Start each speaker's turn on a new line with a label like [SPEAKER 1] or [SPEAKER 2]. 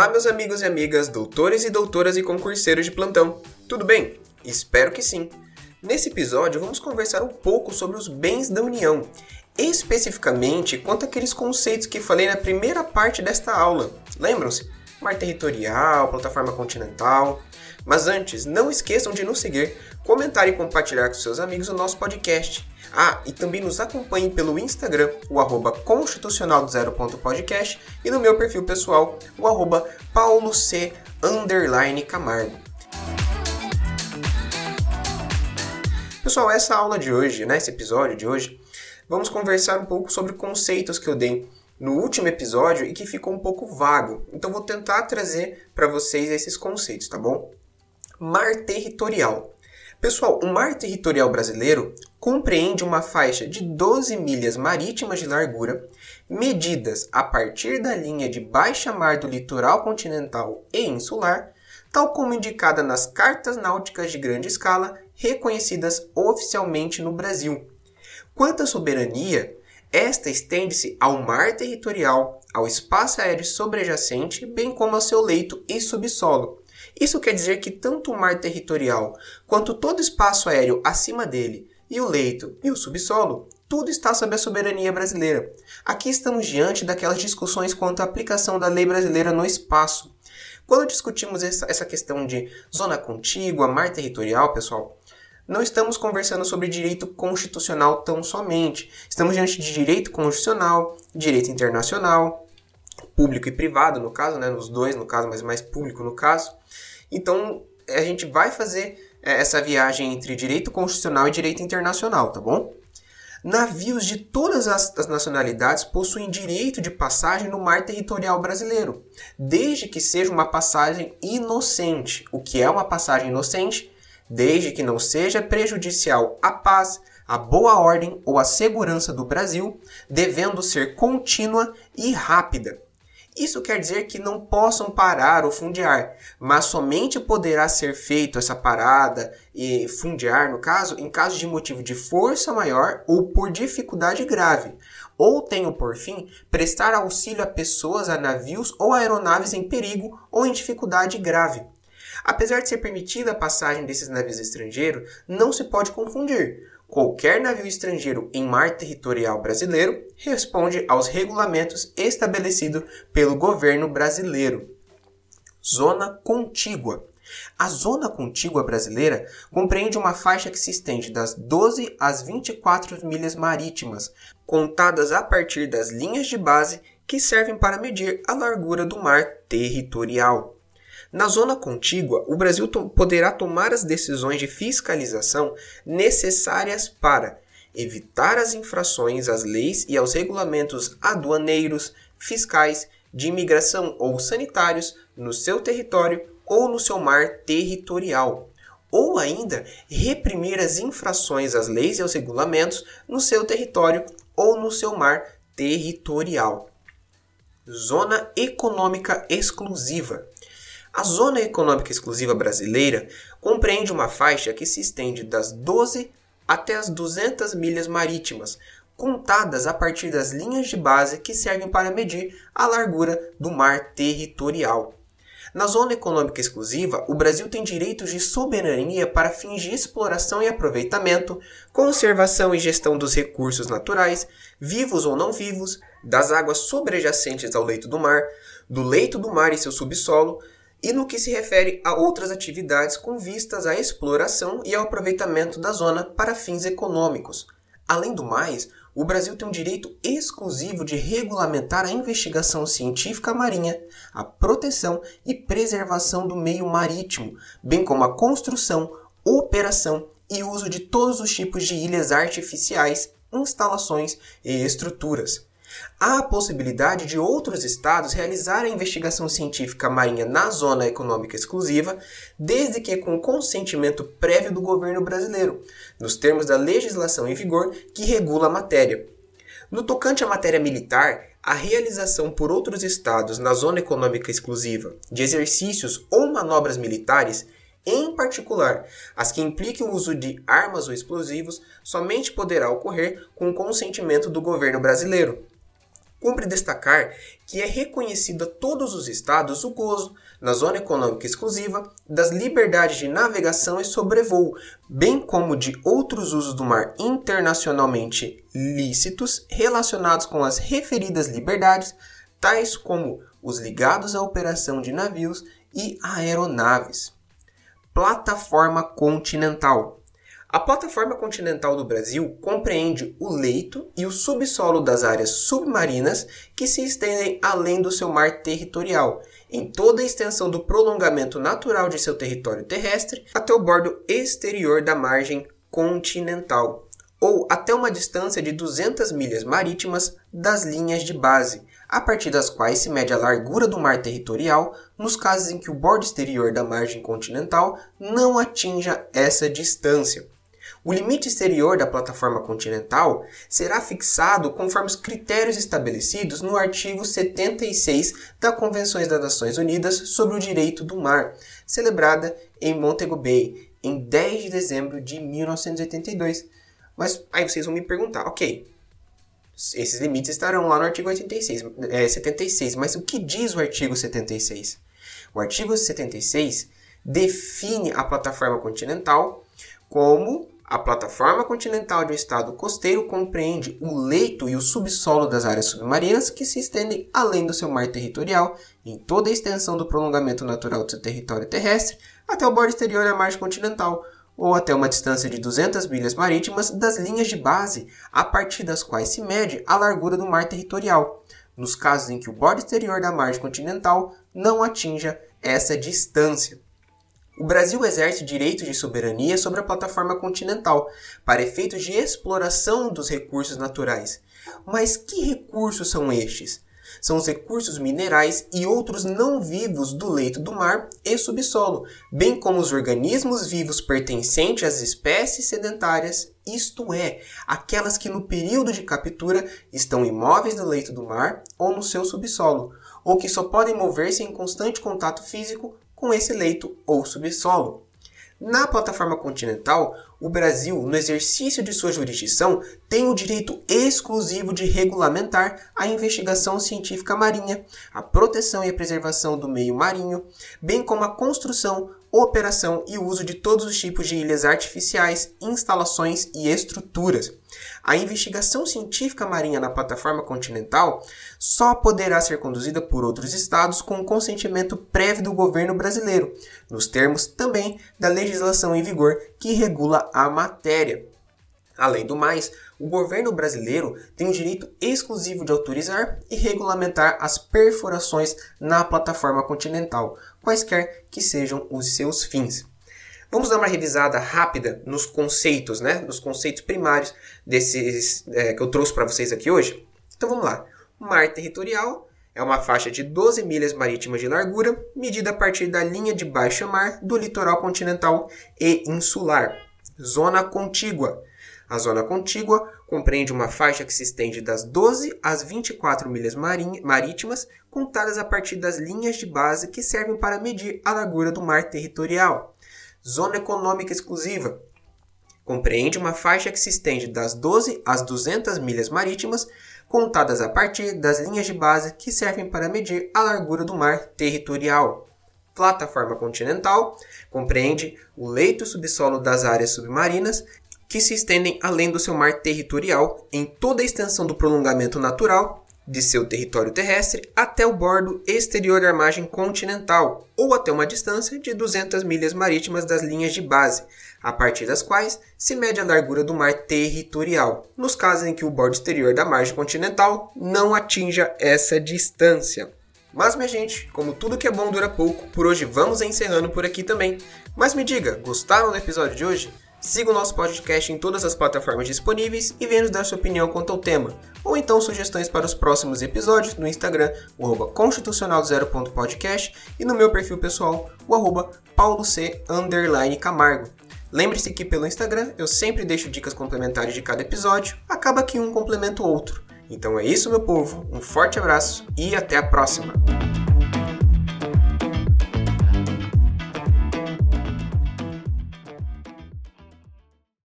[SPEAKER 1] Olá, meus amigos e amigas, doutores e doutoras e concurseiros de plantão. Tudo bem? Espero que sim. Nesse episódio, vamos conversar um pouco sobre os bens da União, especificamente quanto àqueles conceitos que falei na primeira parte desta aula. Lembram-se? Mar territorial, plataforma continental. Mas antes, não esqueçam de nos seguir, comentar e compartilhar com seus amigos o nosso podcast. Ah, e também nos acompanhem pelo Instagram, o arroba constitucional do zero ponto podcast, e no meu perfil pessoal, o arroba pauloc underline camargo. Pessoal, essa aula de hoje, né, episódio de hoje, vamos conversar um pouco sobre conceitos que eu dei no último episódio e que ficou um pouco vago. Então vou tentar trazer para vocês esses conceitos, tá bom? Mar territorial. Pessoal, o mar territorial brasileiro compreende uma faixa de 12 milhas marítimas de largura, medidas a partir da linha de baixa mar do litoral continental e insular, tal como indicada nas cartas náuticas de grande escala reconhecidas oficialmente no Brasil. Quanto à soberania, esta estende-se ao mar territorial, ao espaço aéreo sobrejacente, bem como ao seu leito e subsolo, isso quer dizer que tanto o mar territorial quanto todo espaço aéreo acima dele, e o leito e o subsolo, tudo está sob a soberania brasileira. Aqui estamos diante daquelas discussões quanto à aplicação da lei brasileira no espaço. Quando discutimos essa questão de zona contígua, mar territorial, pessoal, não estamos conversando sobre direito constitucional tão somente. Estamos diante de direito constitucional, direito internacional, público e privado, no caso, né, nos dois, no caso, mas mais público no caso. Então, a gente vai fazer é, essa viagem entre direito constitucional e direito internacional, tá bom? Navios de todas as, as, nacionalidades possuem direito de passagem no mar territorial brasileiro, desde que seja uma passagem inocente. O que é uma passagem inocente? Desde que não seja prejudicial à paz, à boa ordem ou à segurança do Brasil, devendo ser contínua e rápida. Isso quer dizer que não possam parar ou fundear, mas somente poderá ser feito essa parada e fundear, no caso, em caso de motivo de força maior ou por dificuldade grave, ou tenham por fim prestar auxílio a pessoas, a navios ou aeronaves em perigo ou em dificuldade grave. Apesar de ser permitida a passagem desses navios estrangeiros, não se pode confundir, Qualquer navio estrangeiro em mar territorial brasileiro responde aos regulamentos estabelecidos pelo governo brasileiro. Zona contígua. A zona contígua brasileira compreende uma faixa que se estende das 12 às 24 milhas marítimas, contadas a partir das linhas de base que servem para medir a largura do mar territorial. Na zona contígua, o Brasil to poderá tomar as decisões de fiscalização necessárias para evitar as infrações às leis e aos regulamentos aduaneiros, fiscais, de imigração ou sanitários no seu território ou no seu mar territorial, ou ainda reprimir as infrações às leis e aos regulamentos no seu território ou no seu mar territorial. Zona Econômica Exclusiva a Zona Econômica Exclusiva Brasileira compreende uma faixa que se estende das 12 até as 200 milhas marítimas, contadas a partir das linhas de base que servem para medir a largura do mar territorial. Na Zona Econômica Exclusiva, o Brasil tem direitos de soberania para fins de exploração e aproveitamento, conservação e gestão dos recursos naturais, vivos ou não vivos, das águas sobrejacentes ao leito do mar, do leito do mar e seu subsolo, e no que se refere a outras atividades com vistas à exploração e ao aproveitamento da zona para fins econômicos. Além do mais, o Brasil tem o direito exclusivo de regulamentar a investigação científica marinha, a proteção e preservação do meio marítimo, bem como a construção, operação e uso de todos os tipos de ilhas artificiais, instalações e estruturas. Há a possibilidade de outros estados realizarem a investigação científica marinha na zona econômica exclusiva, desde que com consentimento prévio do governo brasileiro, nos termos da legislação em vigor que regula a matéria. No tocante à matéria militar, a realização por outros estados na zona econômica exclusiva de exercícios ou manobras militares em particular, as que impliquem o uso de armas ou explosivos, somente poderá ocorrer com o consentimento do governo brasileiro. Cumpre destacar que é reconhecido a todos os estados o gozo, na zona econômica exclusiva, das liberdades de navegação e sobrevoo, bem como de outros usos do mar internacionalmente lícitos relacionados com as referidas liberdades, tais como os ligados à operação de navios e aeronaves. Plataforma continental a plataforma continental do Brasil compreende o leito e o subsolo das áreas submarinas que se estendem além do seu mar territorial, em toda a extensão do prolongamento natural de seu território terrestre até o bordo exterior da margem continental, ou até uma distância de 200 milhas marítimas das linhas de base, a partir das quais se mede a largura do mar territorial nos casos em que o bordo exterior da margem continental não atinja essa distância. O limite exterior da plataforma continental será fixado conforme os critérios estabelecidos no artigo 76 da Convenção das Nações Unidas sobre o Direito do Mar, celebrada em Montego Bay em 10 de dezembro de 1982. Mas aí vocês vão me perguntar, ok, esses limites estarão lá no artigo 86, é, 76, mas o que diz o artigo 76? O artigo 76 define a plataforma continental como a plataforma continental de um estado costeiro compreende o leito e o subsolo das áreas submarinas que se estendem além do seu mar territorial, em toda a extensão do prolongamento natural do seu território terrestre, até o bordo exterior da margem continental, ou até uma distância de 200 milhas marítimas das linhas de base, a partir das quais se mede a largura do mar territorial, nos casos em que o bordo exterior da margem continental não atinja essa distância. O Brasil exerce direito de soberania sobre a plataforma continental, para efeitos de exploração dos recursos naturais. Mas que recursos são estes? São os recursos minerais e outros não vivos do leito do mar e subsolo, bem como os organismos vivos pertencentes às espécies sedentárias, isto é, aquelas que no período de captura estão imóveis no leito do mar ou no seu subsolo, ou que só podem mover-se em constante contato físico com esse leito ou subsolo. Na plataforma continental, o Brasil, no exercício de sua jurisdição, tem o direito exclusivo de regulamentar a investigação científica marinha, a proteção e a preservação do meio marinho, bem como a construção, operação e uso de todos os tipos de ilhas artificiais, instalações e estruturas. A investigação científica marinha na plataforma continental só poderá ser conduzida por outros estados com o consentimento prévio do governo brasileiro, nos termos também da legislação em vigor que regula a matéria. Além do mais, o governo brasileiro tem o direito exclusivo de autorizar e regulamentar as perfurações na plataforma continental, quaisquer que sejam os seus fins. Vamos dar uma revisada rápida nos conceitos, né? Nos conceitos primários desses é, que eu trouxe para vocês aqui hoje. Então vamos lá. Mar territorial é uma faixa de 12 milhas marítimas de largura, medida a partir da linha de baixa mar do litoral continental e insular. Zona contígua. A zona contígua compreende uma faixa que se estende das 12 às 24 milhas marítimas, contadas a partir das linhas de base que servem para medir a largura do mar territorial. Zona Econômica Exclusiva compreende uma faixa que se estende das 12 às 200 milhas marítimas, contadas a partir das linhas de base que servem para medir a largura do mar territorial. Plataforma continental compreende o leito subsolo das áreas submarinas que se estendem além do seu mar territorial em toda a extensão do prolongamento natural de seu território terrestre até o bordo exterior da margem continental, ou até uma distância de 200 milhas marítimas das linhas de base, a partir das quais se mede a largura do mar territorial, nos casos em que o bordo exterior da margem continental não atinja essa distância. Mas, minha gente, como tudo que é bom dura pouco, por hoje vamos encerrando por aqui também. Mas me diga, gostaram do episódio de hoje? Siga o nosso podcast em todas as plataformas disponíveis e venha nos dar sua opinião quanto ao tema, ou então sugestões para os próximos episódios no Instagram, o arroba constitucional0.podcast e no meu perfil pessoal, o arroba Camargo. Lembre-se que pelo Instagram eu sempre deixo dicas complementares de cada episódio, acaba que um complementa o outro. Então é isso, meu povo, um forte abraço e até a próxima!